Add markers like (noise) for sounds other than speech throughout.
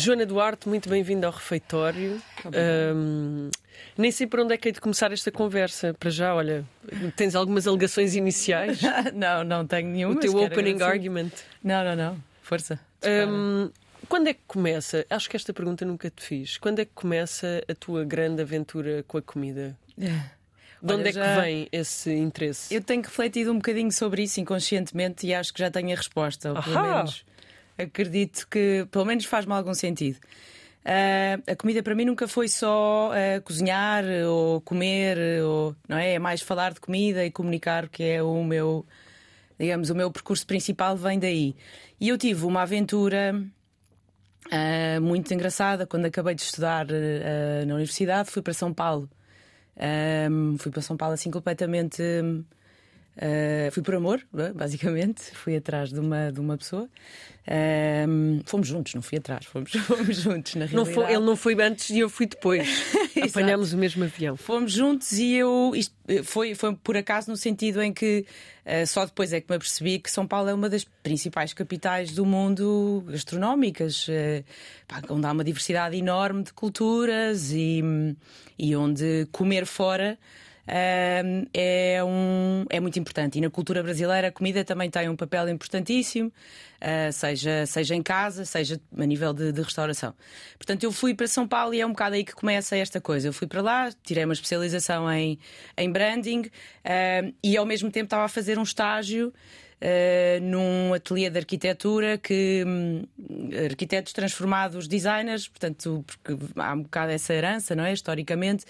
Joana Duarte, muito bem-vinda ao refeitório. Um, nem sei por onde é que hei de começar esta conversa. Para já, olha, tens algumas alegações iniciais? (laughs) não, não tenho nenhuma. O teu opening argument? Não, não, não. Força. Um, quando é que começa? Acho que esta pergunta nunca te fiz. Quando é que começa a tua grande aventura com a comida? De onde Olha, é que vem esse interesse? Eu tenho refletido um bocadinho sobre isso inconscientemente e acho que já tenho a resposta, ou pelo menos acredito que pelo menos faz-me algum sentido. Uh, a comida para mim nunca foi só uh, cozinhar ou comer, ou, não é? É mais falar de comida e comunicar, que é o meu, digamos, o meu percurso principal vem daí. E eu tive uma aventura uh, muito engraçada quando acabei de estudar na universidade. Fui para São Paulo. fui para São Paulo assim completamente. Fui por amor, basicamente. (laughs) Fui atrás de uma, de uma pessoa. Um, fomos juntos, não fui atrás, fomos, (laughs) fomos juntos na realidade. Não foi, ele não foi antes e eu fui depois. (laughs) Apanhámos o mesmo avião. Fomos juntos e eu. Isto eh, foi, foi por acaso no sentido em que uh, só depois é que me apercebi que São Paulo é uma das principais capitais do mundo gastronómicas, uh, pá, onde há uma diversidade enorme de culturas e, e onde comer fora é, um, é muito importante. E na cultura brasileira a comida também tem um papel importantíssimo, uh, seja, seja em casa, seja a nível de, de, restauração. Portanto, eu fui para São Paulo e é um bocado aí que começa esta coisa. Eu fui para lá, tirei uma especialização em, em branding e ao mesmo tempo estava a fazer um estágio uh, num ateliê de arquitetura que um, arquitetos transformados designers, portanto, porque há um bocado essa herança, não é? Historicamente,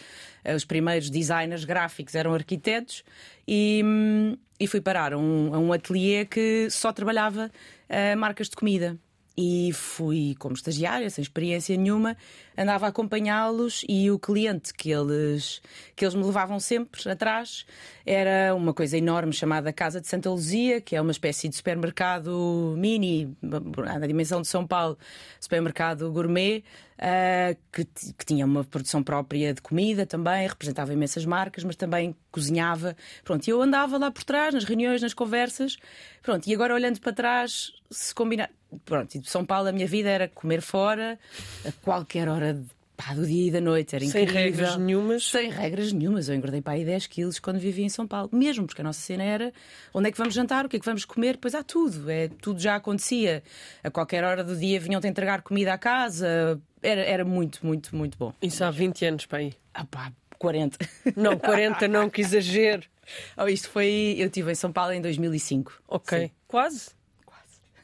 uh, os primeiros designers gráficos eram arquitetos e, um, e fui parar a um, um ateliê que só trabalhava uh, marcas de comida e fui como estagiária, sem experiência nenhuma, andava a acompanhá-los e o cliente que eles, que eles me levavam sempre atrás era uma coisa enorme chamada Casa de Santa Luzia, que é uma espécie de supermercado mini, na dimensão de São Paulo, supermercado gourmet, uh, que, que, tinha uma produção própria de comida também, representava imensas marcas, mas também cozinhava. Pronto, eu andava lá por trás, nas reuniões, nas conversas. Pronto, e agora olhando para trás, se combinar. Pronto, e de São Paulo a minha vida era comer fora a qualquer hora de pá, do dia e da noite. Era Sem incrível. regras nenhumas. Sem regras nenhumas. Eu engordei para aí 10 quilos quando vivia em São Paulo. Mesmo, porque a nossa cena era onde é que vamos jantar, o que é que vamos comer, pois há tudo. É, tudo já acontecia. A qualquer hora do dia vinham-te entregar comida à casa. Era, era muito, muito, muito bom. Isso há 20 anos para aí. Ah pá, 40. Não, 40 não, que exagero. (laughs) Oh, isto foi. Eu estive em São Paulo em 2005. Ok. Sim. Quase?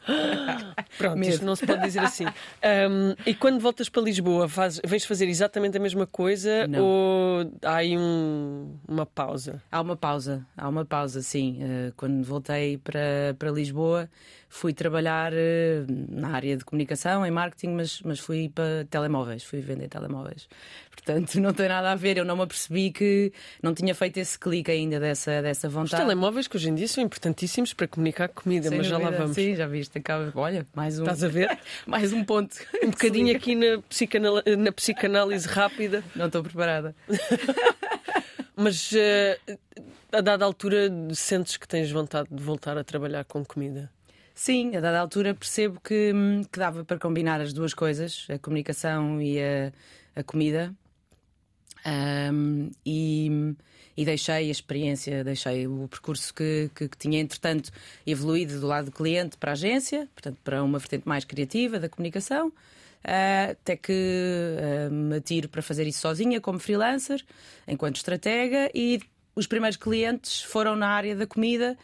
(laughs) Pronto, isto não se pode dizer assim. Um, e quando voltas para Lisboa, faz, vens fazer exatamente a mesma coisa não. ou há aí um, uma pausa? Há uma pausa, há uma pausa, sim. Uh, quando voltei para, para Lisboa, fui trabalhar uh, na área de comunicação, em marketing, mas, mas fui para telemóveis, fui vender telemóveis. Portanto, (laughs) não tem nada a ver. Eu não me apercebi que não tinha feito esse clique ainda dessa, dessa vontade. Os telemóveis, que hoje em dia são importantíssimos para comunicar comida, Sem mas já lá vamos. Sim, já viste. Acaba... Olha, mais um. Estás a ver? (laughs) mais um ponto. Um bocadinho aqui na, psicanal... na psicanálise rápida. Não estou preparada. (laughs) mas uh, a dada altura sentes que tens vontade de voltar a trabalhar com comida? Sim, a dada altura percebo que, hum, que dava para combinar as duas coisas, a comunicação e a, a comida. Um, e, e, deixei a experiência, deixei o percurso que, que, que, tinha, entretanto, evoluído do lado do cliente para a agência, portanto, para uma vertente mais criativa da comunicação, uh, até que uh, me tiro para fazer isso sozinha, como freelancer, enquanto estratega, e os primeiros clientes foram na área da comida,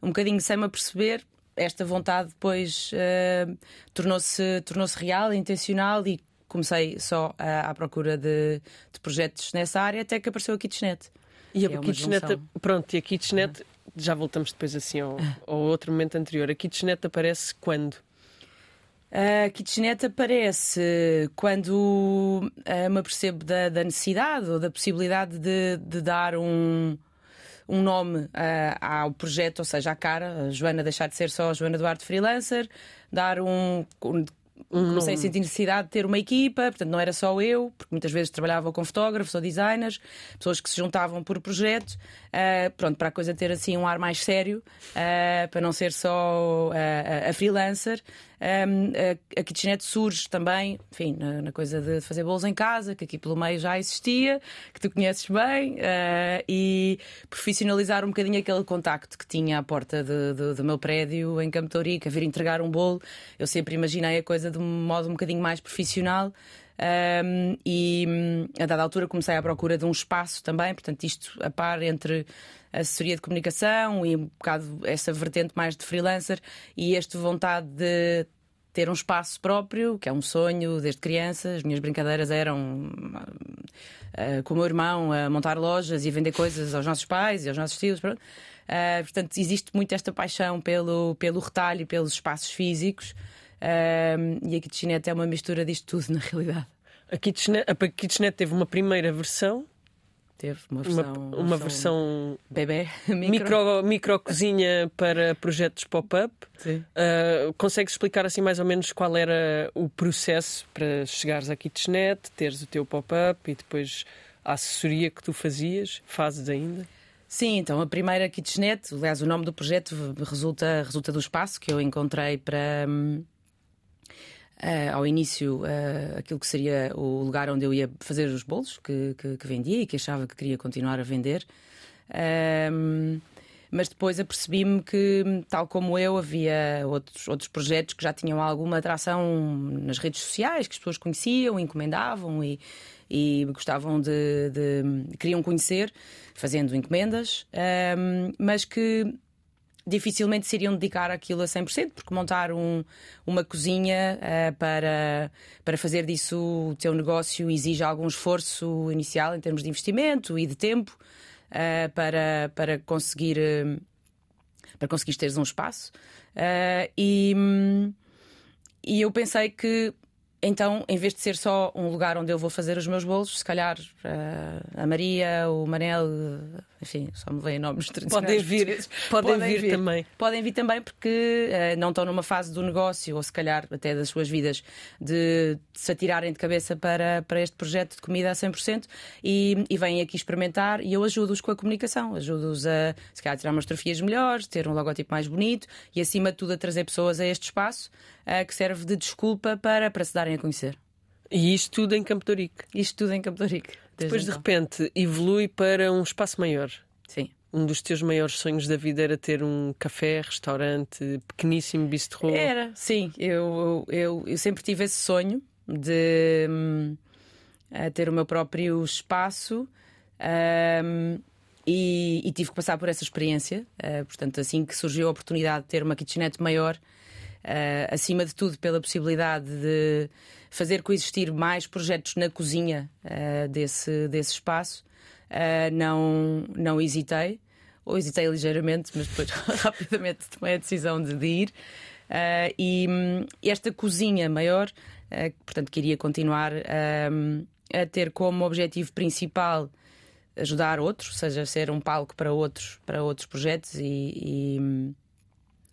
um bocadinho sem me aperceber. Esta vontade depois uh, tornou-se tornou real, intencional e comecei só à, à procura de, de, projetos nessa área até que apareceu a Kitchenet. E a é Kitchenet, pronto, e a Kitchenet, já voltamos depois assim ao, ao outro momento anterior. A Kitchenet aparece quando? A Kitchenet aparece quando uh, me apercebo da, da, necessidade ou da possibilidade de, de dar um, um nome uh, ao projeto, ou seja, à cara, Joana deixar de ser só Joana Duarte Freelancer, dar um, um comecei a sentir necessidade de ter uma equipa, portanto não era só eu, porque muitas vezes trabalhava com fotógrafos ou designers, pessoas que se juntavam por projeto, uh, pronto, para a coisa ter assim um ar mais sério, uh, para não ser só a freelancer. Um, a, a kitchenette surge também, enfim, na, na, coisa de fazer bolos em casa, que aqui pelo meio já existia, que tu conheces bem, uh, e profissionalizar um bocadinho aquele contacto que tinha à porta de, de, do meu prédio em Campo Torica, vir entregar um bolo. Eu sempre imaginei a coisa de um modo um bocadinho mais profissional. Um, e a dada altura comecei à procura de um espaço também, portanto, isto a par entre assessoria de comunicação e um bocado essa vertente mais de freelancer e esta vontade de ter um espaço próprio, que é um sonho desde criança. As minhas brincadeiras eram uh, com o meu irmão a montar lojas e vender coisas aos nossos pais e aos nossos tios. Uh, portanto, existe muito esta paixão pelo, pelo retalho e pelos espaços físicos. Uh, e a kitchenette é uma mistura disto tudo, na realidade. A kitchenette, a kitchenette teve uma primeira versão Teve uma versão. Uma, uma versão. Bebê, (laughs) micro. micro, cozinha para projetos pop-up. Uh, consegues explicar assim mais ou menos qual era o processo para chegares à kitchenette, teres o teu pop-up e depois a assessoria que tu fazias? Fazes ainda? Sim, então a primeira kitchenette, aliás, o nome do projeto resulta, resulta do espaço que eu encontrei para. Hum, Uh, ao início, uh, aquilo que seria o lugar onde eu ia fazer os bolos que, que, que vendia e que achava que queria continuar a vender. Uh, mas depois apercebi-me que, tal como eu, havia outros, outros projetos que já tinham alguma atração nas redes sociais, que as pessoas conheciam, encomendavam e, e gostavam de, de, queriam conhecer, fazendo encomendas, mas que dificilmente se iriam dedicar aquilo a 100%, porque montar um, uma cozinha uh, para, para fazer disso o teu negócio exige algum esforço inicial em termos de investimento e de tempo uh, para, para conseguir. Uh, para conseguir teres um espaço. e, e eu pensei que então, em vez de ser só um lugar onde eu vou fazer os meus bolos, se calhar a Maria, o Manel, enfim, só me veem nomes tradicionais. Podem vir, (laughs) podem, podem vir, vir, também. Podem vir também porque uh, não estão numa fase do negócio, ou se calhar até das suas vidas, de, de se atirarem de cabeça para, para este projeto de comida a 100% e, e vêm aqui experimentar e eu ajudo-os com a comunicação, ajudo-os a, se calhar, tirar umas fotografias melhores, ter um logotipo mais bonito e, acima de tudo, a trazer pessoas a este espaço uh, que serve de desculpa para, para se darem a conhecer. E isto tudo em Campo de? Isto tudo em Campo de. Depois, então. de repente, evolui para um espaço maior. Sim. Um dos teus maiores sonhos da vida era ter um café, restaurante, pequeníssimo bistrô? Era, sim. Eu, eu, eu sempre tive esse sonho de um, ter o meu próprio espaço. Um, e, e, tive que passar por essa experiência. Uh, portanto, assim que surgiu a oportunidade de ter uma kitchenette maior, acima de tudo pela possibilidade de fazer coexistir mais projetos na cozinha uh, desse, desse espaço, uh, não, não hesitei, ou hesitei ligeiramente, mas depois (laughs) rapidamente tomei a decisão de, de ir. Uh, e um, esta cozinha maior, portanto, queria continuar a ter como objetivo principal ajudar outros, seja ser um palco para outros, para outros projetos e, e hum,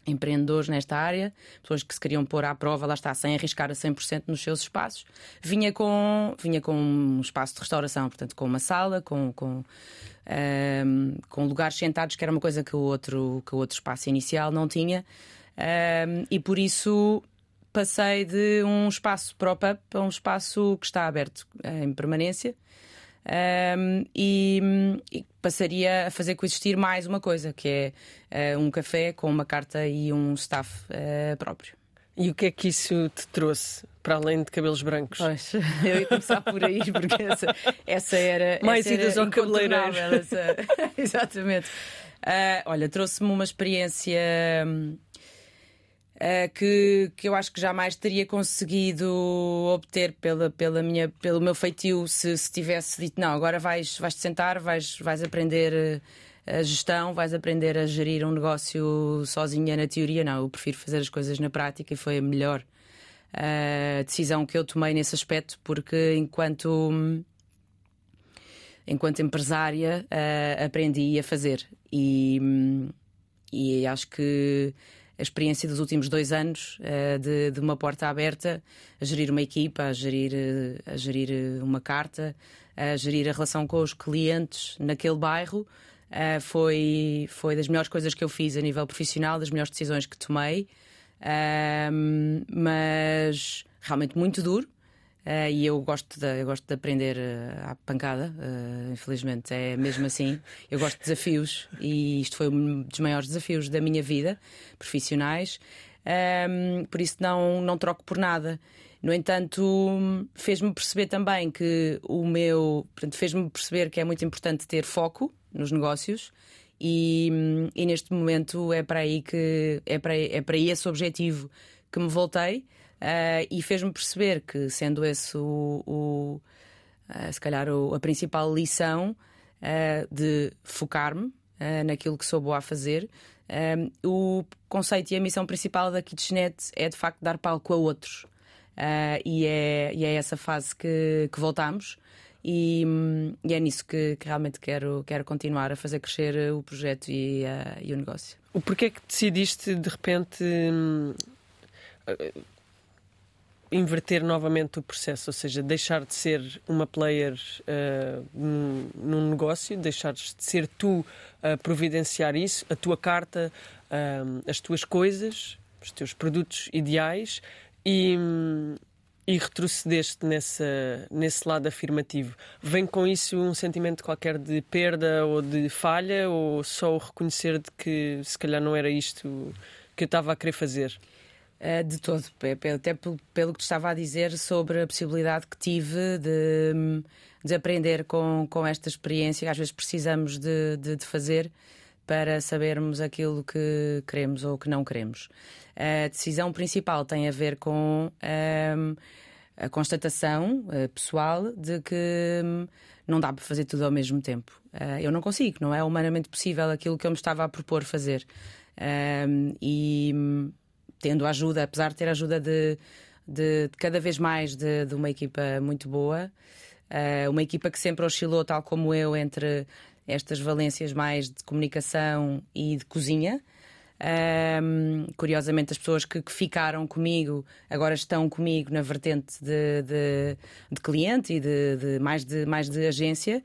empreendedores nesta área, pessoas que se queriam pôr à prova, lá está, sem arriscar a 100% nos seus espaços. Vinha com, vinha com um espaço de restauração, portanto, com uma sala, com, com, um, ehm, com lugares sentados, que era uma coisa que o outro, que o outro espaço inicial não tinha. Um, ehm, e por isso passei de um espaço prop-up a um espaço que está aberto em permanência um, e, e, passaria a fazer coexistir mais uma coisa, que é uh, um café com uma carta e um staff uh, próprio. E o que é que isso te trouxe, para além de cabelos brancos? Pois, (laughs) eu ia começar por aí, porque essa, essa era. Mais essa idas ao cabeleireiro. Essa... (laughs) Exatamente. Uh, olha, trouxe-me uma experiência. Um, que, que eu acho que jamais teria conseguido obter pela, pela minha, pelo meu feitio se, se tivesse dito não, agora vais, vais te sentar, vais, vais aprender eh, a gestão, vais aprender a gerir um negócio sozinha na teoria. Não, eu prefiro fazer as coisas na prática e foi a melhor uh, decisão que eu tomei nesse aspecto, porque enquanto enquanto empresária uh, aprendi a fazer e, e acho que a experiência dos últimos dois anos uh, de, de, uma porta aberta, a gerir uma equipa, a gerir, uh, a gerir eh, uma carta, a gerir a relação com os clientes naquele bairro. Foi, foi das melhores coisas que eu fiz a nível profissional, das melhores decisões que tomei. Mas realmente muito duro. Uh, e eu gosto de, eu gosto de aprender uh, à pancada, uh, infelizmente, é mesmo assim. Eu gosto de desafios e isto foi um dos maiores desafios da minha vida, profissionais. Um, por isso não, não troco por nada. No entanto, fez-me perceber também que o meu. fez-me perceber que é muito importante ter foco nos negócios. E, e neste momento é para aí que é para, é para esse objetivo que me voltei. Uh, e fez-me perceber que, sendo esse o, o uh, se calhar o, a principal lição uh, de focar-me naquilo que sou boa a fazer, o conceito e a missão principal da Kitchenet é de facto dar palco a outros. e, é, e é essa fase que, que voltamos. E, e, é nisso que, que, realmente quero, quero continuar a fazer crescer o projeto e, e o negócio. O porquê é que decidiste de repente hum, inverter novamente o processo, ou seja, deixar de ser uma player uh, num, num, negócio, deixar de ser tu a providenciar isso, a tua carta, uh, as tuas coisas, os teus produtos ideais e, e retrocedeste nessa, nesse lado afirmativo. Vem com isso um sentimento qualquer de perda ou de falha ou só o reconhecer de que se calhar não era isto que eu estava a querer fazer? Eh, de todo, até pelo que te estava a dizer sobre a possibilidade que tive de, de aprender com, com esta experiência, que às vezes precisamos de, de, de fazer para sabermos aquilo que queremos ou que não queremos. A decisão principal tem a ver com um, ehm, a constatação uh, pessoal de que um, não dá para fazer tudo ao mesmo tempo. Uh, eu não consigo, não é humanamente possível aquilo que eu me estava a propor fazer. Um, ehm, e tendo ajuda, apesar de ter ajuda de, de, de cada vez mais de, de, uma equipa muito boa, uh, uma equipa que sempre oscilou, tal como eu, entre estas valências mais de comunicação e de cozinha. Um, curiosamente, as pessoas que, que, ficaram comigo agora estão comigo na vertente de, de, de cliente e de, de, mais, de mais de agência.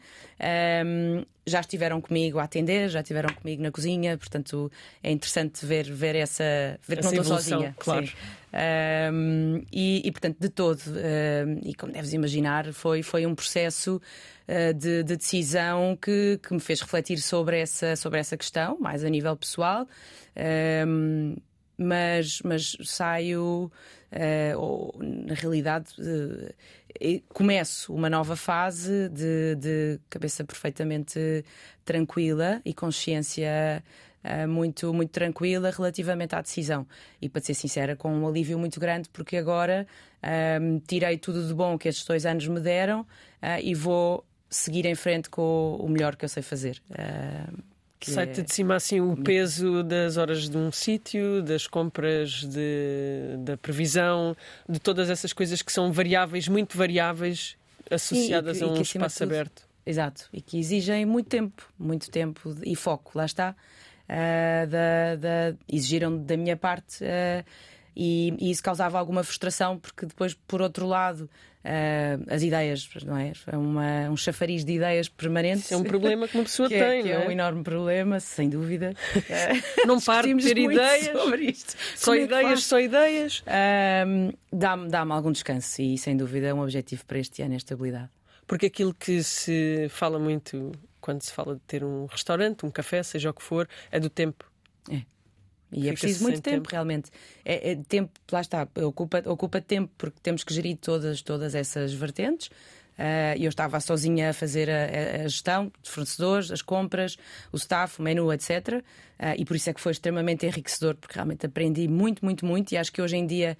Um, já estiveram comigo a atender, já estiveram comigo na cozinha, portanto é interessante ver, ver essa. ver essa que não estou sozinha. Claro. Um, e, e, portanto, de todo, e como deves imaginar, foi, foi um processo de, de, decisão que, que me fez refletir sobre essa, sobre essa questão, mais a nível pessoal. Um, mas, mas saio, uh, ou, na realidade, uh, começo uma nova fase de, de, cabeça perfeitamente tranquila e consciência uh, muito, muito tranquila relativamente à decisão. E para ser sincera, com um alívio muito grande, porque agora tirei tudo de bom que estes dois anos me deram e vou seguir em frente com o melhor que eu sei fazer. Sai-te é... de cima assim o peso das horas de um sítio, das compras, de, da previsão, de todas essas coisas que são variáveis, muito variáveis, associadas e, e, a um espaço aberto. Exato, e que exigem muito tempo, muito tempo e foco, lá está. Uh, da, da, exigiram da minha parte uh, e, e, isso causava alguma frustração, porque depois, por outro lado, uh, as ideias, não é? É uma, um chafariz de ideias permanentes. é um problema que uma pessoa (laughs) que é, tem, é, que é? é um enorme problema, sem dúvida. (laughs) não paro de ter ideias. Sobre isto. Só Como é ideias, é só ideias. Uh, Dá-me dá algum descanso e, sem dúvida, é um objetivo para este ano, a estabilidade. Porque aquilo que se fala muito quando se fala de ter um restaurante, um café, seja o que for, é do tempo. É. E é preciso muito tempo, tempo, realmente. É, é, tempo, lá está, ocupa, ocupa tempo porque temos que gerir todas, todas essas vertentes. Uh, eu estava sozinha a fazer a, a, gestão de fornecedores, as compras, o staff, o menu, etc. Uh, e por isso é que foi extremamente enriquecedor, porque realmente aprendi muito, muito, muito. E acho que hoje em dia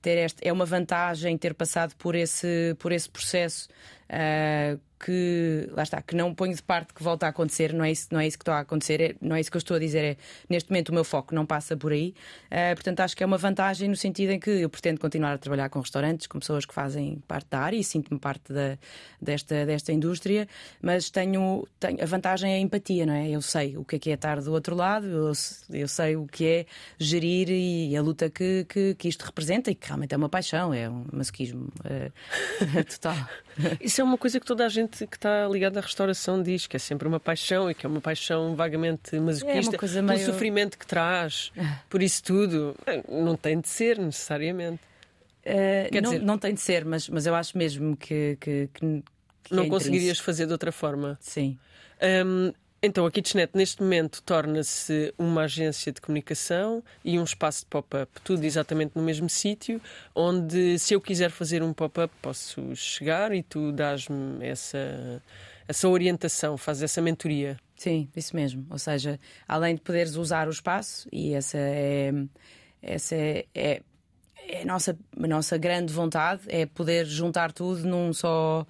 ter este, é uma vantagem ter passado por esse, por esse processo. Uh, que lá está, que não ponho de parte que volta a acontecer, não é isso, não é isso que está a acontecer, é, não é isso que eu estou a dizer, é neste momento o meu foco não passa por aí. Uh, portanto, acho que é uma vantagem no sentido em que eu pretendo continuar a trabalhar com restaurantes, com pessoas que fazem parte da área e sinto-me parte da, desta, desta indústria, mas tenho, tenho a vantagem é a empatia, não é? Eu sei o que é que é estar do outro lado, eu, eu sei o que é gerir e a luta que, que, que isto representa e que realmente é uma paixão, é um masoquismo uh, (laughs) total. Isso é uma coisa que toda a gente que está ligada à restauração diz, que é sempre uma paixão e que é uma paixão vagamente masoquista. É coisa meio... Sofrimento que traz, ah. por isso tudo. Não tem de ser necessariamente. Uh, não, dizer... não tem de ser, mas, mas eu acho mesmo que. que, que, que não é conseguirias fazer de outra forma. Sim. Um, então, a Kitchenet neste momento torna-se uma agência de comunicação e um espaço de pop-up, tudo exatamente no mesmo sítio, onde se eu quiser fazer um pop-up posso chegar e tu dás-me essa, essa orientação, fazes essa mentoria. Sim, isso mesmo. Ou seja, além de poderes usar o espaço, e essa é, essa é, é, é a, nossa, a nossa grande vontade, é poder juntar tudo num só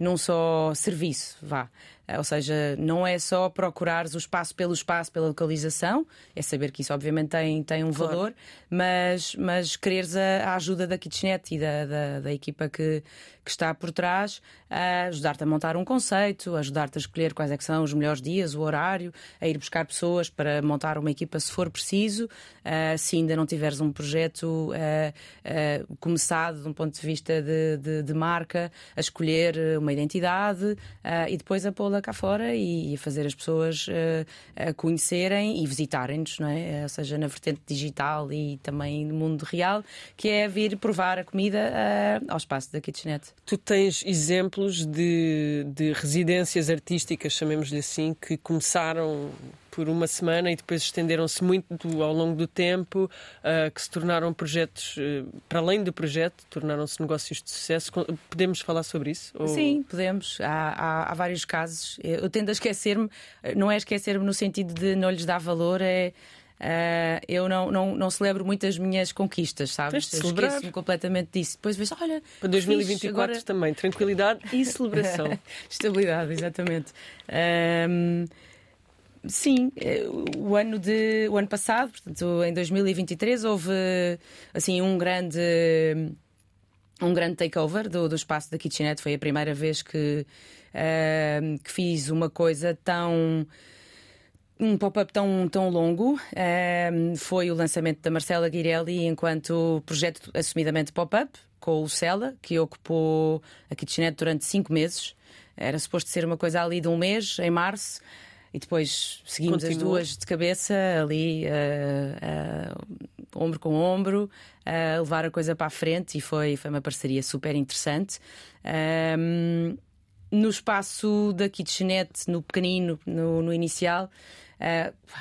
num só serviço, vá. Eh, ou seja, não é só procurares o espaço pelo espaço, pela localização, é saber que isso obviamente tem, tem um claro. valor, mas, mas quereres a, a, ajuda da Kitchenet e da, da, da equipa que, que está por trás a ajudar-te a montar um conceito, ajudar-te a escolher quais é que são os melhores dias, o horário, a ir buscar pessoas para montar uma equipa se for preciso, uh, se ainda não tiveres um projeto uh, uh, começado de um ponto de vista de, de, de marca, a escolher uma identidade e depois a pô-la cá fora e, fazer as pessoas a conhecerem e visitarem-nos, não é? Ou seja, na vertente digital e também no mundo real, que é vir provar a comida ao espaço da Kitchenette. Tu tens exemplos de, de residências artísticas, chamemos-lhe assim, que começaram por uma semana e depois estenderam-se muito ao longo do tempo, uh, que se tornaram projetos, uh, para além do projeto, tornaram-se negócios de sucesso. Podemos falar sobre isso? Ou... Sim, podemos. Há, há, há, vários casos. Eu tendo a esquecer-me, não é esquecer-me no sentido de não lhes dar valor, é Uh, eu não, não, não celebro muito as minhas conquistas, sabes? Esqueço-me completamente disso. Depois vejo, olha. Para 2024 agora... também, tranquilidade (laughs) e celebração. (laughs) Estabilidade, exatamente. Um, sim, eh, o ano, de, o ano passado, portanto, em 2023, houve assim um grande. Um grande takeover do, do espaço da Kitchenette. Foi a primeira vez que, uh, que fiz uma coisa tão um pop-up tão, tão longo um, foi o lançamento da Marcela Guirelli enquanto projeto assumidamente pop-up, com o Cela, que ocupou a kitchenette durante cinco meses. Era suposto ser uma coisa ali de um mês, em março, e depois seguimos Continua. as duas de cabeça, ali, uh, uh, ombro com ombro, a uh, levar a coisa para a frente, e foi, foi uma parceria super interessante. Um, no espaço da kitchenette, no pequenino, no, no inicial,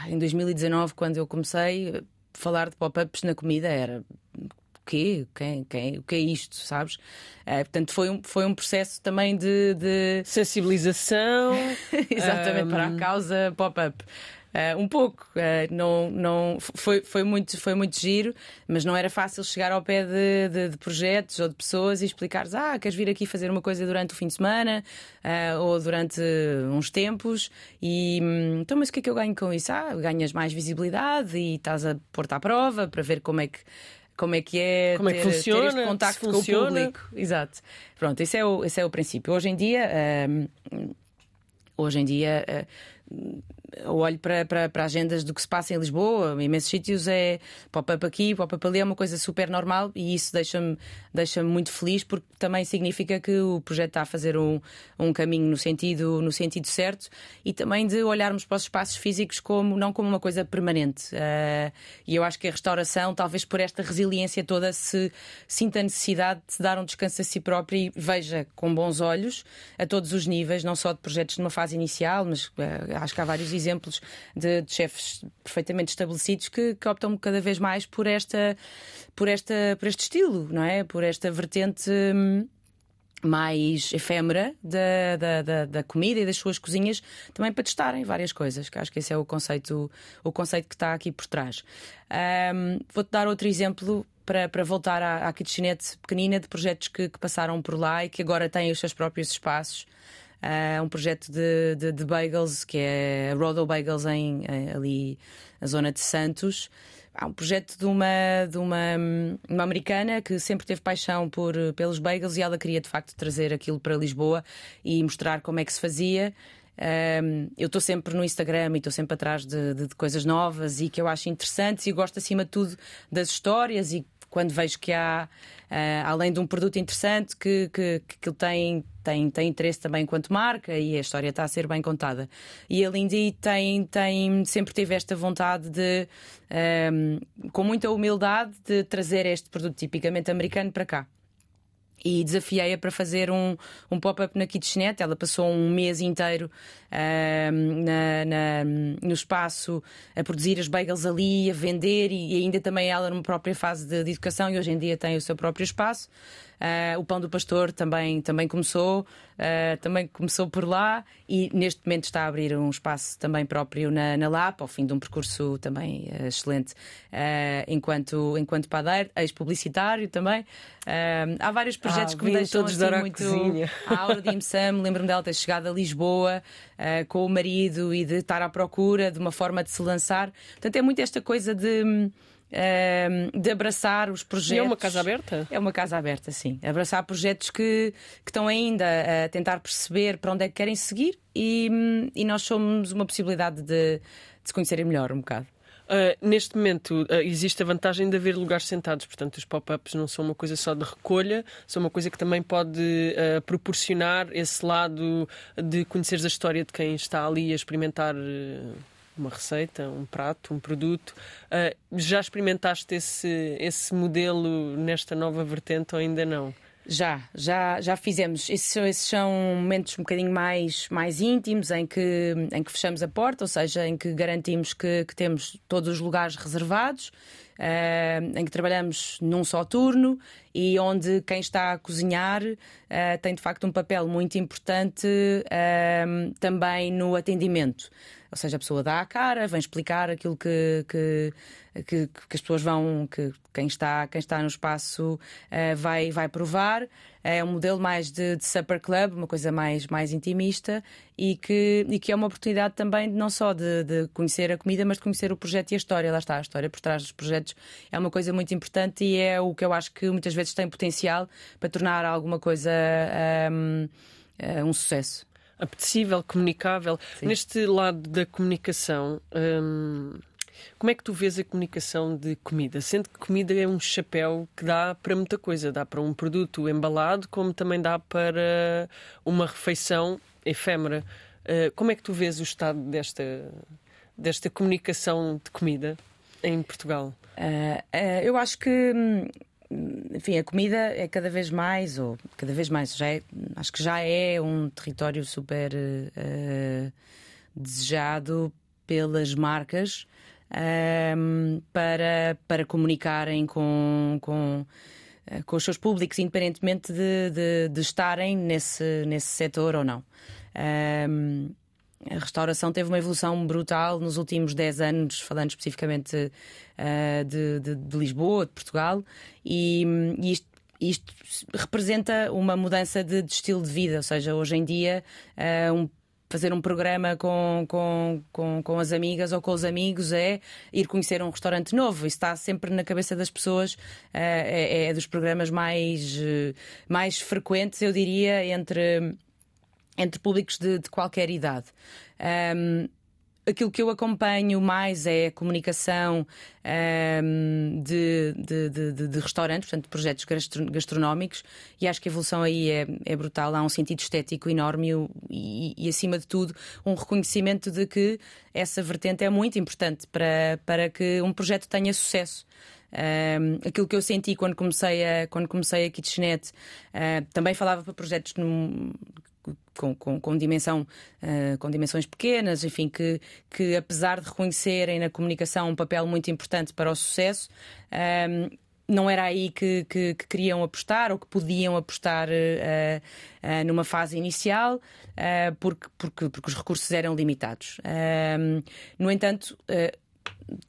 em 2019, quando eu comecei, falar de pop-ups na comida era quê? Quem, quem, o que é isto, sabes? Uh, portanto, foi um, foi um processo também de. de... Sensibilização. (laughs) Exatamente, um... para a causa pop-up. Uh, um pouco. Uh, não, não, foi, foi, muito, foi muito giro, mas não era fácil chegar ao pé de, de, de projetos ou de pessoas e explicares: ah, queres vir aqui fazer uma coisa durante o fim de semana uh, ou durante uns tempos. E hum, então, mas o que é que eu ganho com isso? Ah, ganhas mais visibilidade e estás a pôr-te à prova para ver como é que como é que é, como ter, é que funciona, ter este contacto com o público. Exato. Pronto, esse é o, esse é o princípio. Hoje em dia, hoje em dia, uh, olho para, para, para agendas do que se passa em Lisboa, em imensos sítios é pop-up aqui, pop-up ali, é uma coisa super normal e isso deixa-me deixa muito feliz porque também significa que o projeto está a fazer um, um caminho no sentido, no sentido certo e também de olharmos para os espaços físicos como, não como uma coisa permanente. Uh, e eu acho que a restauração, talvez por esta resiliência toda, se sinta a necessidade de se dar um descanso a si próprio e veja com bons olhos a todos os níveis, não só de projetos numa fase inicial, mas uh, acho que há vários exemplos de, de chefes perfeitamente estabelecidos que, que, optam cada vez mais por esta, por esta, por este estilo, não é? Por esta vertente hum, mais efêmera da, da, da, da, comida e das suas cozinhas, também para testarem várias coisas, que acho que esse é o conceito, o conceito que está aqui por trás. Um, Vou-te dar outro exemplo para, para voltar à, à kitchenette pequenina de projetos que, que, passaram por lá e que agora têm os seus próprios espaços uh, um projeto de, de, de, bagels que é Rodo Bagels em, em, ali na zona de Santos. Há um projeto de uma, de uma, uma americana que sempre teve paixão por, pelos bagels e ela queria de facto trazer aquilo para Lisboa e mostrar como é que se fazia. Um, eu estou sempre no Instagram e estou sempre atrás de, de, de, coisas novas e que eu acho interessantes e gosto acima de tudo das histórias e quando vejo que há, uh, além de um produto interessante, que, que, que tem, tem, tem interesse também enquanto marca e a história está a ser bem contada. E a Lindy tem, tem, sempre teve esta vontade de, um, com muita humildade, de trazer este produto tipicamente americano para cá e desafiei-a para fazer um, um pop-up na Kitchenette. Ela passou um mês inteiro uh, na, na, no espaço a produzir as bagels ali, a vender e, e, ainda também ela numa própria fase de, de educação e hoje em dia tem o seu próprio espaço. Uh, o Pão do Pastor também, também começou, uh, também começou por lá e neste momento está a abrir um espaço também próprio na, na Lapa, ao fim de um percurso também uh, excelente enquanto, enquanto padeiro, ex-publicitário também. há vários projetos ah, que me deixam todos assim, muito. A aura de Imsam, lembro-me dela ter chegado a Lisboa com o marido e de estar à procura de uma forma de se lançar. Portanto, é muito esta coisa de de abraçar os projetos. E é uma casa aberta? É uma casa aberta, sim. Abraçar projetos que, que estão ainda a tentar perceber para onde é que querem seguir e, e nós somos uma possibilidade de, de se conhecerem melhor um bocado. Uh, neste momento uh, existe a vantagem de haver lugares sentados, portanto, os pop-ups não são uma coisa só de recolha, são uma coisa que também pode uh, proporcionar esse lado de conheceres a história de quem está ali a experimentar uma receita, um prato, um produto. Uh, já experimentaste esse, esse modelo nesta nova vertente ou ainda não? Já, já, já fizemos. Esses, esses são momentos um bocadinho mais, mais íntimos em que, em que fechamos a porta, ou seja, em que garantimos que, que temos todos os lugares reservados uh, em que trabalhamos num só turno e onde quem está a cozinhar uh, tem de facto um papel muito importante uh, também no atendimento. Ou seja, a pessoa dá a cara, vem explicar aquilo que, que, que, que as pessoas vão, que quem está, quem está no espaço uh, vai, vai provar. É um modelo mais de, de supper club, uma coisa mais, mais intimista e que, e que é uma oportunidade também não só de, de conhecer a comida, mas de conhecer o projeto e a história. Lá está, a história por trás dos projetos é uma coisa muito importante e é o que eu acho que muitas vezes tem potencial para tornar alguma coisa um, um sucesso apetecível, comunicável. Sim. Neste lado da comunicação, hum, como é que tu vês a comunicação de comida? Sendo que comida é um chapéu que dá para muita coisa, dá para um produto embalado, como também dá para uma refeição efêmera. Uh, como é que tu vês o estado desta, desta comunicação de comida em Portugal? Uh, uh, eu acho que hum, enfim, a comida é cada vez mais, ou cada vez mais, já é, acho que já é um território super uh, desejado pelas marcas uh, para, para comunicarem com, com, uh, com os seus públicos, independentemente de, de, de, estarem nesse, nesse setor ou não. Ehm, a restauração teve uma evolução brutal nos últimos 10 anos, falando especificamente uh, de, de, de, Lisboa, de Portugal, e, e isto, isto, representa uma mudança de, de, estilo de vida, ou seja, hoje em dia uh, um, fazer um programa com, com, com, com, as amigas ou com os amigos é ir conhecer um restaurante novo. Isso está sempre na cabeça das pessoas, uh, é, é, dos programas mais, mais frequentes, eu diria, entre entre públicos de, de qualquer idade. Um, aquilo que eu acompanho mais é a comunicação um, de, de, de, de, restaurantes, portanto, de projetos gastronómicos, e acho que a evolução aí é, é brutal. Há um sentido estético enorme e, e, acima de tudo, um reconhecimento de que essa vertente é muito importante para, para que um projeto tenha sucesso. Um, aquilo que eu senti quando comecei a, quando comecei a Kitchenette, uh, também falava para projetos com, com, com dimensão, uh, com dimensões pequenas, enfim, que, que apesar de reconhecerem na comunicação um papel muito importante para o sucesso, ehm, não era aí que, que, que, queriam apostar ou que podiam apostar uh, uh, numa fase inicial, uh, porque, porque, porque os recursos eram limitados. Ehm, no entanto,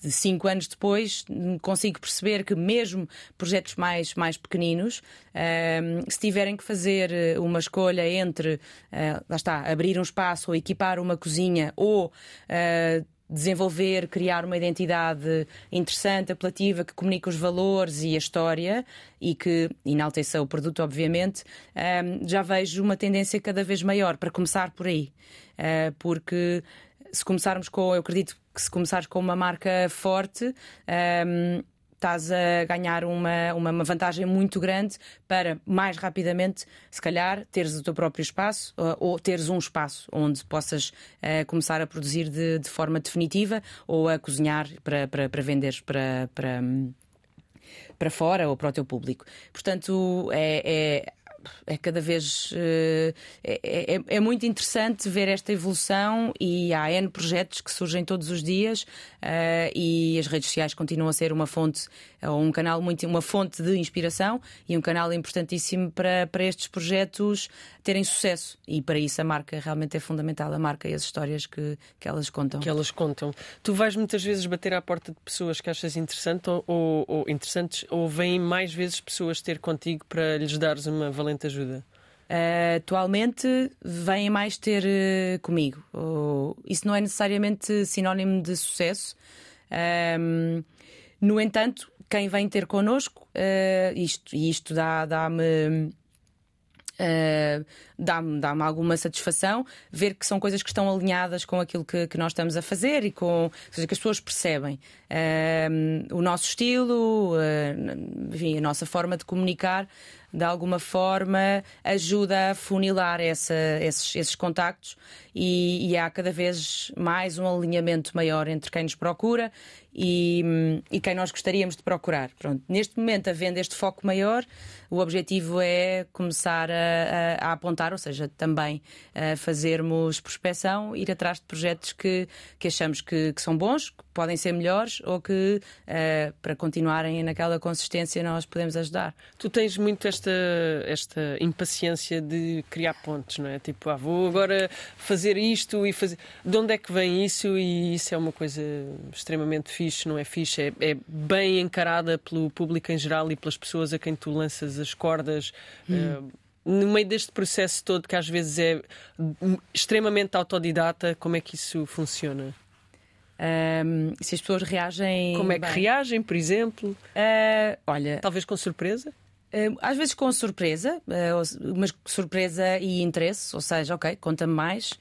de cinco anos depois, consigo perceber que mesmo projetos mais, mais pequeninos, ehm, se tiverem que fazer eh, uma escolha entre, uh, lá está, abrir um espaço ou equipar uma cozinha ou uh, desenvolver, criar uma identidade interessante, apelativa, que comunique os valores e a história e que enalteça o produto, obviamente, ehm, já vejo uma tendência cada vez maior para começar por aí. Porque se começarmos com, eu acredito que se começares com uma marca forte, um, estás a ganhar uma, uma, vantagem muito grande para mais rapidamente, se calhar, teres o teu próprio espaço ou, teres um espaço onde possas uh, começar a produzir de, de, forma definitiva ou a cozinhar para, para, para venderes para, para, para fora ou para o teu público. Portanto, é, é é cada vez eh, é, é, é, muito interessante ver esta evolução e há N projetos que surgem todos os dias uh, e as redes sociais continuam a ser uma fonte um canal muito uma fonte de inspiração e um canal importantíssimo para, para estes projetos terem sucesso. E para isso a marca realmente é fundamental a marca e as histórias que, que elas contam. Que elas contam. Tu vais muitas vezes bater à porta de pessoas que achas interessante ou, ou, ou interessantes ou vêm mais vezes pessoas ter contigo para lhes dares uma valência ajuda? Uh, atualmente vêm mais ter uh, comigo. Uh, isso não é necessariamente sinónimo de sucesso. no entanto, quem vem ter connosco, uh, isto, isto dá-me dá Uh, dá-me dá alguma satisfação ver que são coisas que estão alinhadas com aquilo que, que nós estamos a fazer e com ou seja, que as pessoas percebem uh, o nosso estilo, uh, enfim, a nossa forma de comunicar de alguma forma ajuda a funilar essa, esses, esses contactos e, e, há cada vez mais um alinhamento maior entre quem nos procura e, e quem nós gostaríamos de procurar. Pronto, neste momento, havendo este foco maior, o objetivo é começar a, a, a apontar, ou seja, também a fazermos prospecção, ir atrás de projetos que, que achamos que, que são bons, que podem ser melhores ou que, uh, para continuarem naquela consistência, nós podemos ajudar. Tu tens muito esta, esta impaciência de criar pontos, não é? Tipo, ah, vou agora fazer isto e fazer. De onde é que vem isso? E isso é uma coisa extremamente fixe, não é fixe? É, é bem encarada pelo público em geral e pelas pessoas a quem tu lanças as cordas. Hum. Uh, no meio deste processo todo, que às vezes é extremamente autodidata, como é que isso funciona? Um, se as pessoas reagem. Como é que bem. reagem, por exemplo? Uh, olha. Talvez com surpresa? Uh, às vezes com surpresa, uh, mas surpresa e interesse, ou seja, ok, conta-me mais.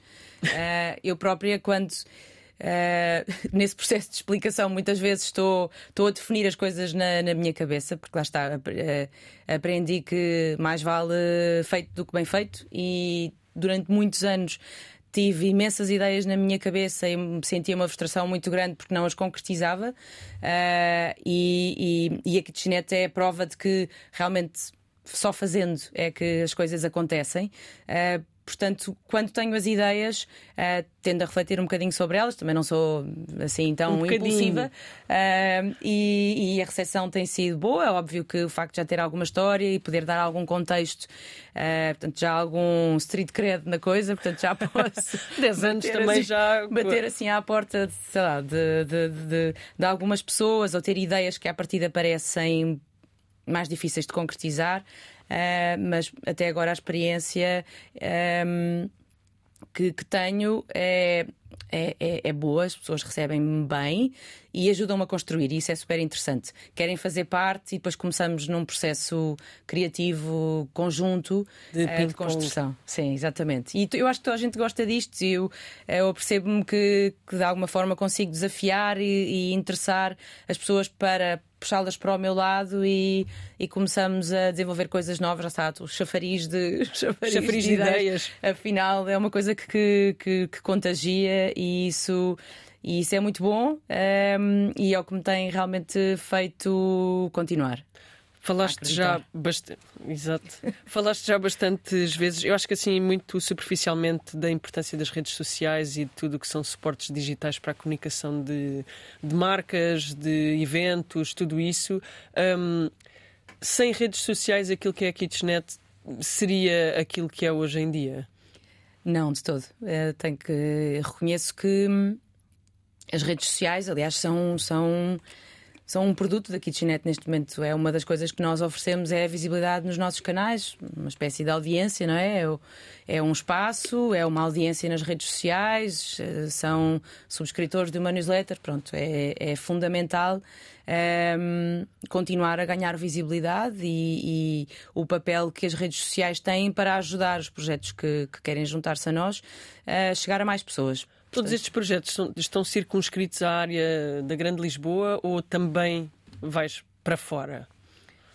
(laughs) eu própria, quando. (laughs) nesse processo de explicação, muitas vezes estou, estou a definir as coisas na, na minha cabeça, porque lá está, aprendi que mais vale feito do que bem feito, e durante muitos anos tive imensas ideias na minha cabeça e sentia uma frustração muito grande porque não as concretizava. Uh, e, e, e a kitchenette é a prova de que realmente só fazendo é que as coisas acontecem. Uh, Portanto, quando tenho as ideias, uh, tendo a refletir um bocadinho sobre elas, também não sou assim tão um impulsiva. Uh, e, e, a recepção tem sido boa. É óbvio que o facto de já ter alguma história e poder dar algum contexto, uh, portanto, já algum street cred na coisa, portanto, já (laughs) posso. (laughs) 10 anos também assim, já. Bater assim à porta, de, sei lá, de, de, de, de algumas pessoas ou ter ideias que à partida parecem mais difíceis de concretizar. Uh, mas até agora a experiência um, que, que, tenho é, é, é, é, boa, as pessoas recebem-me bem e ajudam-me a construir, e isso é super interessante. Querem fazer parte e depois começamos num processo criativo conjunto de, uh, de construção. Sim, exatamente. E eu acho que toda a gente gosta disto e eu, eu percebo-me que, que de alguma forma consigo desafiar e, e interessar as pessoas para puxá-las para o meu lado e, e, começamos a desenvolver coisas novas. Já está, o chafariz de, (laughs) chafariz, chafariz de, ideias. ideias. Afinal, é uma coisa que, que, que contagia e isso. E isso é muito bom um, ehm, e é o que me tem realmente feito continuar. Falaste já bastante, exato. (laughs) Falaste já bastantes vezes, eu acho que assim muito superficialmente da importância das redes sociais e de tudo o que são suportes digitais para a comunicação de, de marcas, de eventos, tudo isso. Um, sem redes sociais, aquilo que é a Kitchenet seria aquilo que é hoje em dia? Não, de todo. Eu tenho que reconheço que hum, as redes sociais, aliás, são são são um produto da Kitchenette neste momento. É uma das coisas que nós oferecemos é a visibilidade nos nossos canais, uma espécie de audiência, não é? É, é um espaço, é uma audiência nas redes sociais, eh, são subscritores de uma newsletter, pronto, é, é fundamental. Um, ehm, continuar a ganhar visibilidade e, e, o papel que as redes sociais têm para ajudar os projetos que, que querem juntar-se a nós a chegar a mais pessoas. Todos estes projetos estão circunscritos à área da Grande Lisboa ou também vais para fora?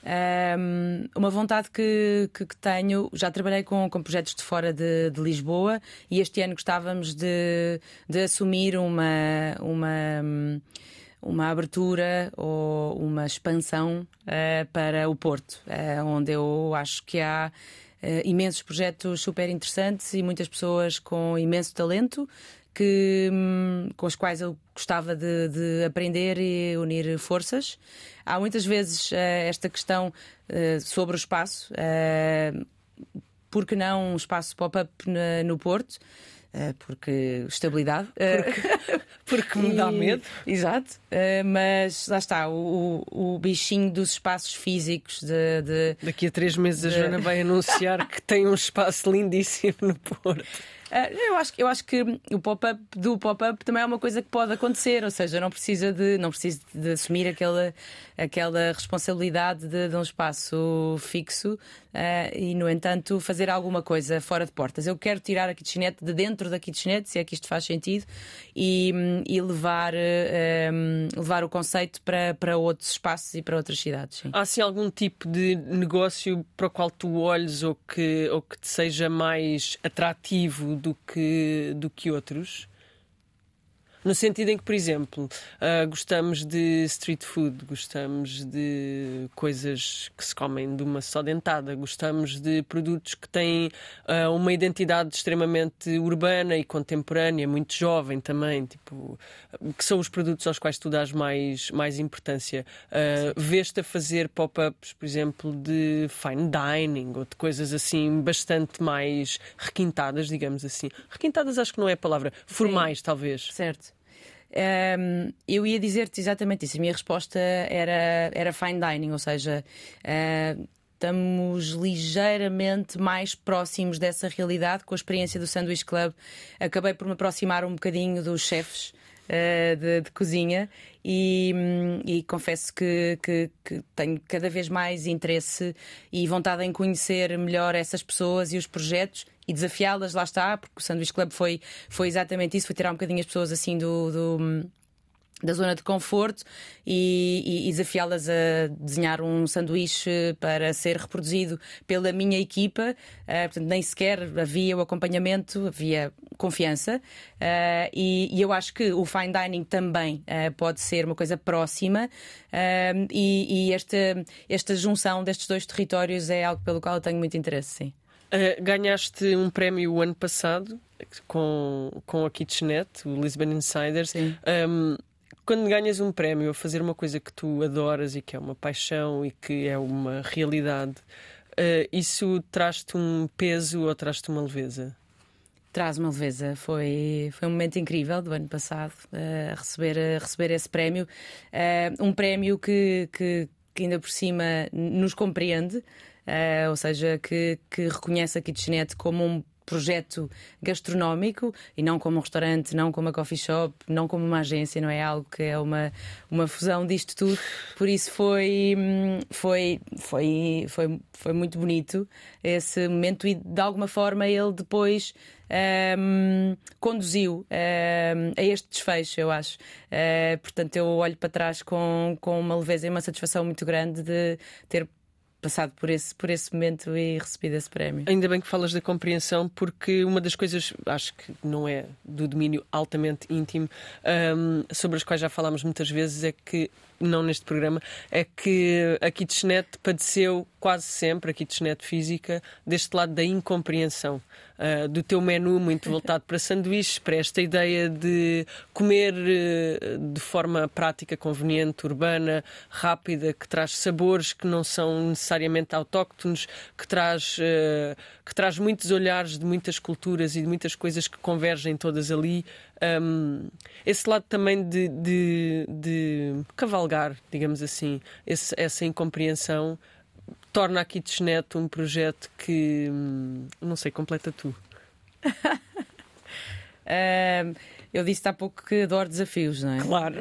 Um, uma vontade que, que, que, tenho, já trabalhei com, com projetos de fora de, de, Lisboa e este ano gostávamos de, de assumir uma, uma, uma abertura ou uma expansão uh, para o Porto, uh, onde eu acho que há uh, imensos projetos super interessantes e muitas pessoas com imenso talento que, hum, com os quais eu gostava de, de, aprender e unir forças. Há muitas vezes esta questão sobre o espaço. Uh, por que não um espaço pop-up no Porto? porque estabilidade. Porque, (laughs) porque me dá medo. Exato. mas lá está, o, o, bichinho dos espaços físicos. De, de Daqui a três meses de... a Joana vai anunciar que tem um espaço lindíssimo no Porto. Uh, eu, acho, eu acho que o pop-up do pop-up também é uma coisa que pode acontecer, ou seja, não precisa de, não precisa de assumir aquela, aquela responsabilidade de, de um espaço fixo uh, e, no entanto, fazer alguma coisa fora de portas. Eu quero tirar a kitchenette de dentro da kitchenette, se é que isto faz sentido, e, e levar, uh, levar o conceito para, para outros espaços e para outras cidades. Sim. Há assim algum tipo de negócio para o qual tu olhes ou que, ou que te seja mais atrativo? Do que, do que outros. No sentido em que, por exemplo, uh, gostamos de street food, gostamos de coisas que se comem de uma só dentada, gostamos de produtos que têm uh, uma identidade extremamente urbana e contemporânea, muito jovem também, tipo, que são os produtos aos quais tu dás mais, mais importância. Uh, Vês-te a fazer pop-ups, por exemplo, de fine dining ou de coisas assim bastante mais requintadas, digamos assim. Requintadas acho que não é a palavra, formais, Sim. talvez. Certo. Um, eu ia dizer-te exatamente isso. A minha resposta era, era fine dining, ou seja, uh, estamos ligeiramente mais próximos dessa realidade com a experiência do Sandwich Club. Acabei por me aproximar um bocadinho dos chefes. Uh, de, de, cozinha e, hum, e confesso que, que, que, tenho cada vez mais interesse e vontade em conhecer melhor essas pessoas e os projetos e desafiá-las, lá está, porque o Sanduíche Club foi, foi exatamente isso, foi tirar um bocadinho as pessoas assim do, do da zona de conforto e, e, e desafiá-las a desenhar um sanduíche para ser reproduzido pela minha equipa. Uh, portanto, nem sequer havia o acompanhamento, havia confiança. Uh, e, e, eu acho que o fine dining também uh, pode ser uma coisa próxima. e, e esta, esta junção destes dois territórios é algo pelo qual eu tenho muito interesse, sim. Uh, ganhaste um prémio o ano passado com, com a Kitchenette, o Lisbon Insiders. Um, quando ganhas um prémio a fazer uma coisa que tu adoras e que é uma paixão e que é uma realidade, uh, isso traz-te um peso ou traz-te uma leveza? Traz uma leveza. Foi, foi um momento incrível do ano passado uh, receber, uh, receber esse prémio. um prémio que, que, que ainda por cima nos compreende uh, ou seja, que, que reconhece a Kitchenette como um projeto gastronómico e não como um restaurante, não como uma coffee shop, não como uma agência, não é algo que é uma, uma fusão disto tudo. Por isso foi, foi, foi, foi, foi muito bonito esse momento e de alguma forma ele depois um, conduziu um, a este desfecho, eu acho. Uh, portanto, eu olho para trás com, com uma leveza e uma satisfação muito grande de ter passado por esse, por esse momento e recebido esse prémio. Ainda bem que falas da compreensão, porque uma das coisas, acho que não é do domínio altamente íntimo, um, sobre as quais já falámos muitas vezes, é que não neste programa, é que a kitchenette padeceu quase sempre, a kitchenette física, deste lado da incompreensão. Uh, do teu menu muito voltado para sanduíches, para esta ideia de comer uh, de forma prática, conveniente, urbana, rápida, que traz sabores que não são necessariamente autóctones, que traz, uh, que traz muitos olhares de muitas culturas e de muitas coisas que convergem todas ali um, esse lado também de, de, de cavalgar, digamos assim, esse, essa incompreensão torna a Kitchenette um projeto que, hum, não sei, completa tu. um, (laughs) eu disse há pouco que adoro desafios, não é? Claro.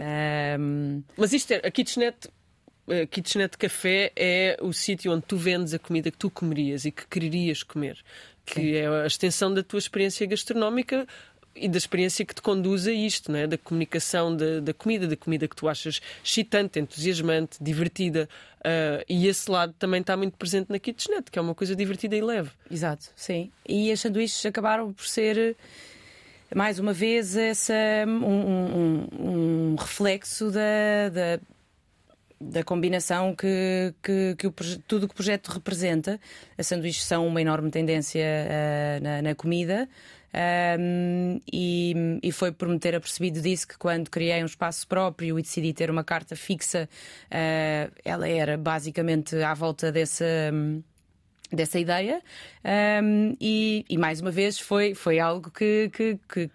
Um... Mas isto é, a Kitchenette a Kitchenette Café é o sítio onde tu vendes a comida que tu comerias e que quererias comer, que Sim. é a extensão da tua experiência gastronómica e da experiência que te conduz a isto, não é? da comunicação da, da comida, da comida que tu achas excitante, entusiasmante, divertida. Uh, e esse lado também está muito presente na kitchenette, que é uma coisa divertida e leve. Exato, sim. E as sanduíches acabaram por ser mais uma vez essa, um, um, um reflexo da, da, da combinação que, que, que o, tudo que o projeto representa. As sanduíches são uma enorme tendência uh, na, na, comida. Um, e, e, foi por me ter apercebido disso que quando criei um espaço próprio e decidi ter uma carta fixa, uh, ela era basicamente à volta dessa dessa ideia um, e, e, mais uma vez foi, foi algo que, que, que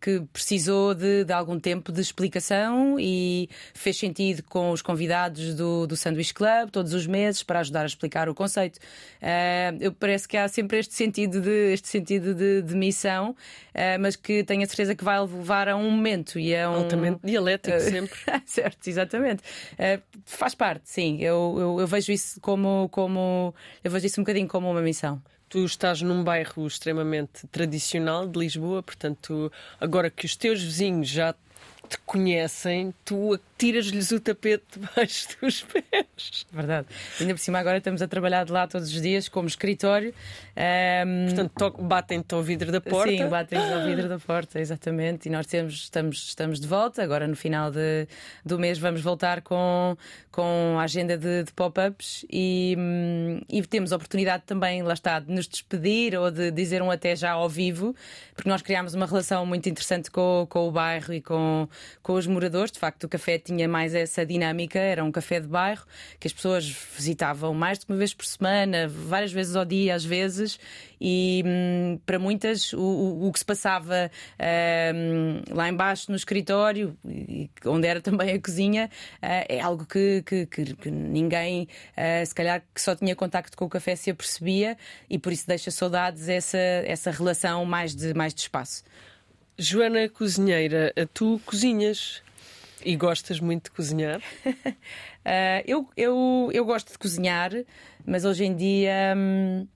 que precisou de, de, algum tempo de explicação e fez sentido com os convidados do, do Sandwich Club todos os meses para ajudar a explicar o conceito. Uh, eu parece que há sempre este sentido de, este sentido de, de missão, uh, mas que tenho a certeza que vai levar a um momento e a um. Altamente dialético, uh, sempre. (laughs) certo, exatamente. faz parte, sim. Eu, eu, eu vejo isso como, como. Eu vejo isso um bocadinho como uma missão. Tu estás num bairro extremamente tradicional de Lisboa, portanto, agora que os teus vizinhos já te conhecem, tu tiras-lhes o tapete debaixo (laughs) dos pés. Verdade. Ainda por cima, agora estamos a trabalhar de lá todos os dias como escritório. Um... Portanto, batem-te ao vidro da porta. Sim, batem-nos ao vidro da porta, exatamente. E nós temos, estamos, estamos de volta. Agora, no final de, do mês, vamos voltar com, com a agenda de, de pop-ups e, hum, e temos a oportunidade também, lá está, de nos despedir ou de dizer um até já ao vivo, porque nós criámos uma relação muito interessante com, com o bairro e com, com os moradores. De facto, o café tinha mais essa dinâmica, era um café de bairro que as pessoas visitavam mais de uma vez por semana, várias vezes ao dia, às vezes, e hum, para muitas o, o, o, que se passava hum, lá embaixo no escritório, onde era também a cozinha, uh, é algo que, que, que, que ninguém, uh, se calhar, que só tinha contacto com o café se apercebia e por isso deixa saudades essa, essa relação mais de, mais de espaço. Joana Cozinheira, tu cozinhas e gostas muito de cozinhar? uh, (laughs) eu, eu, eu gosto de cozinhar, mas hoje em dia. Hum,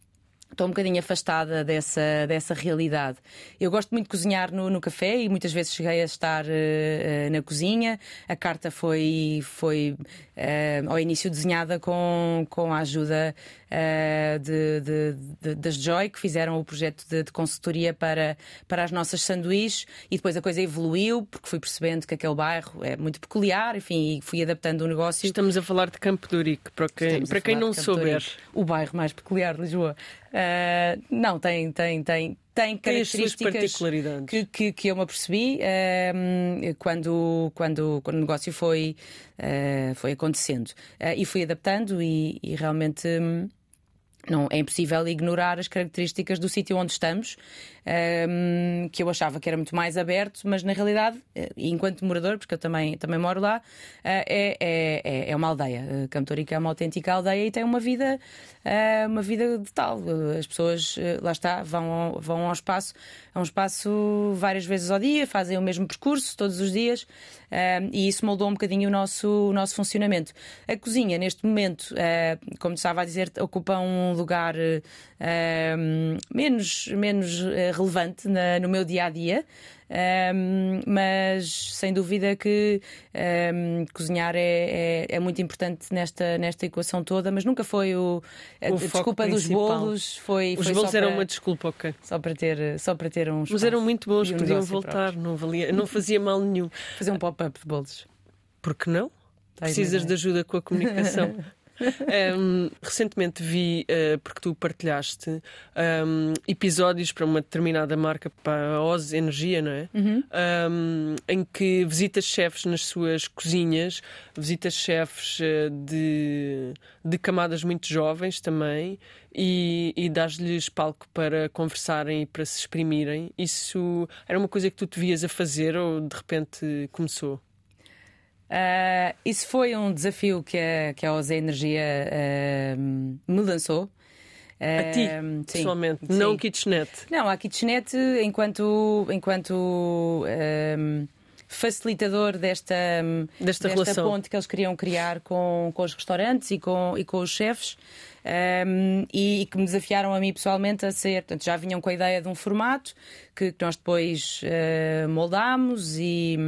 estou um bocadinho afastada dessa, dessa realidade. Eu gosto muito de cozinhar no, no café e muitas vezes cheguei a estar uh, na cozinha. A carta foi, foi uh, ao início desenhada com, com a ajuda uh, de, de, de, das Joy, que fizeram o projeto de, de, consultoria para, para as nossas sanduíches e depois a coisa evoluiu porque fui percebendo que aquele bairro é muito peculiar, enfim, e fui adaptando o negócio. Estamos a falar de Campo de Urique, para quem, para quem não souber. O bairro mais peculiar de Lisboa. Uh, não, tem, tem, tem, tem características que, que, que, eu me apercebi uh, quando, quando, quando o negócio foi, uh, foi acontecendo. E fui adaptando e, e realmente. Um, não é impossível ignorar as características do sítio onde estamos um, que eu achava que era muito mais aberto, mas na realidade, eh, enquanto morador, porque eu também, também moro lá, uh, é, é, é uma aldeia. Uh, Camtorica é uma autêntica aldeia e tem uma vida, uma vida de tal. As pessoas, lá está, vão ao, vão ao espaço, a um espaço várias vezes ao dia, fazem o mesmo percurso todos os dias e isso moldou um bocadinho o nosso, o nosso funcionamento. A cozinha, neste momento, como estava a dizer, ocupa um lugar menos, menos relevante na, no meu dia a dia. Um, mas sem dúvida que um, cozinhar é, é, é, muito importante nesta, nesta equação toda, mas nunca foi o, a, o desculpa dos bolos. Foi, Os foi bolos eram para, uma desculpa, ok. Só para ter, só para ter uns. Mas eram muito bons, um podiam voltar, não, valia, não fazia mal nenhum. Fazer um pop-up de bolos. Por que não? Precisas de ajuda com a comunicação. (laughs) Um, recentemente vi, uh, porque tu partilhaste um, episódios para uma determinada marca, para a Oz Energia, não é? Uhum. Um, em que visitas chefes nas suas cozinhas, visitas chefes uh, de, de camadas muito jovens também e, e dás-lhes palco para conversarem e para se exprimirem. Isso era uma coisa que tu te vias a fazer ou de repente começou? Uh, isso foi um desafio que a, que a OZE Energia uh, me lançou. A ti, uh, pessoalmente, sim, não kitchenette. Não, a kitchenette, enquanto, enquanto facilitador desta, desta, desta ponte que eles queriam criar com, com os restaurantes e com, e com os chefes. Um, e, e, que me desafiaram a mim pessoalmente a ser. Portanto, já vinham com a ideia de um formato que, que nós depois uh, moldámos e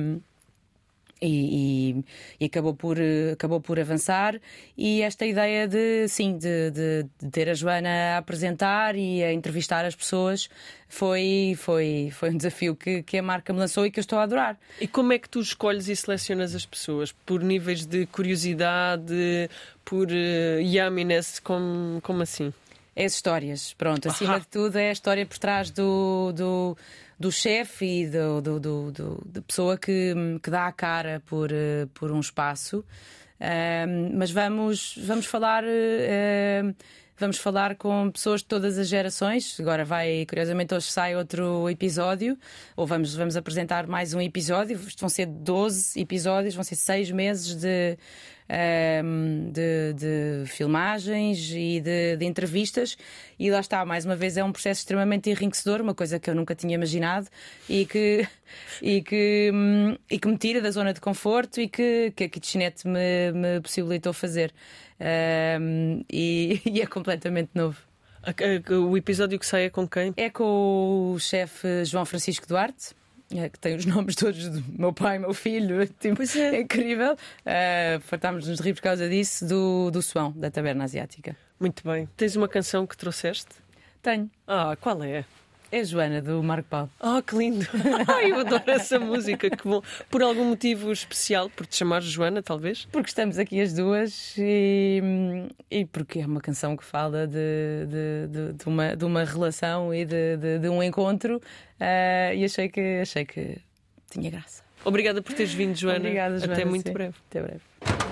e, e, e, acabou, por, acabou por avançar. E esta ideia de, sim, de, de, de, ter a Joana a apresentar e a entrevistar as pessoas foi, foi, foi um desafio que, que a marca me lançou e que eu estou a adorar. E como é que tu escolhes e selecionas as pessoas? Por níveis de curiosidade, por uh, yumminess, como, como assim? É as histórias, pronto. Acima ah. de tudo é a história por trás do, do do chefe e do, do, do, do, da pessoa que, que dá a cara por, eh, por um espaço. mas vamos, vamos falar. Uh, vamos falar com pessoas de todas as gerações. Agora vai, curiosamente, hoje sai outro episódio, ou vamos, vamos apresentar mais um episódio. Vão ser 12 episódios, vão ser seis meses de, um, de, de, filmagens e de, de, entrevistas. E lá está, mais uma vez, é um processo extremamente enriquecedor, uma coisa que eu nunca tinha imaginado e que, (laughs) e que, e que me tira da zona de conforto e que, que a Kitchenette me, me possibilitou fazer. Um, e, (laughs) e é completamente novo. O episódio que sai é com quem? É com o chefe João Francisco Duarte é, que tem os (laughs) nomes todos do meu pai, meu filho, (laughs) tipo, é. é incrível. Uh, Fartámos-nos de rir por causa disso, do, do Suão, da Taberna Asiática. Muito bem. Tens uma canção que trouxeste? Tenho. Ah, qual é? É a Joana, do Marco Paulo. (laughs) Oh, que lindo! (laughs) Ai, eu adoro essa música, que bom. Por algum motivo especial, por te chamar Joana, talvez? Porque estamos aqui as duas e, e porque é uma canção que fala de, de, de, de uma, de uma relação e de, de, um encontro uh, e achei que, achei que tinha graça. Obrigada por teres vindo, Joana. Obrigada, Joana. Até muito breve. Até breve.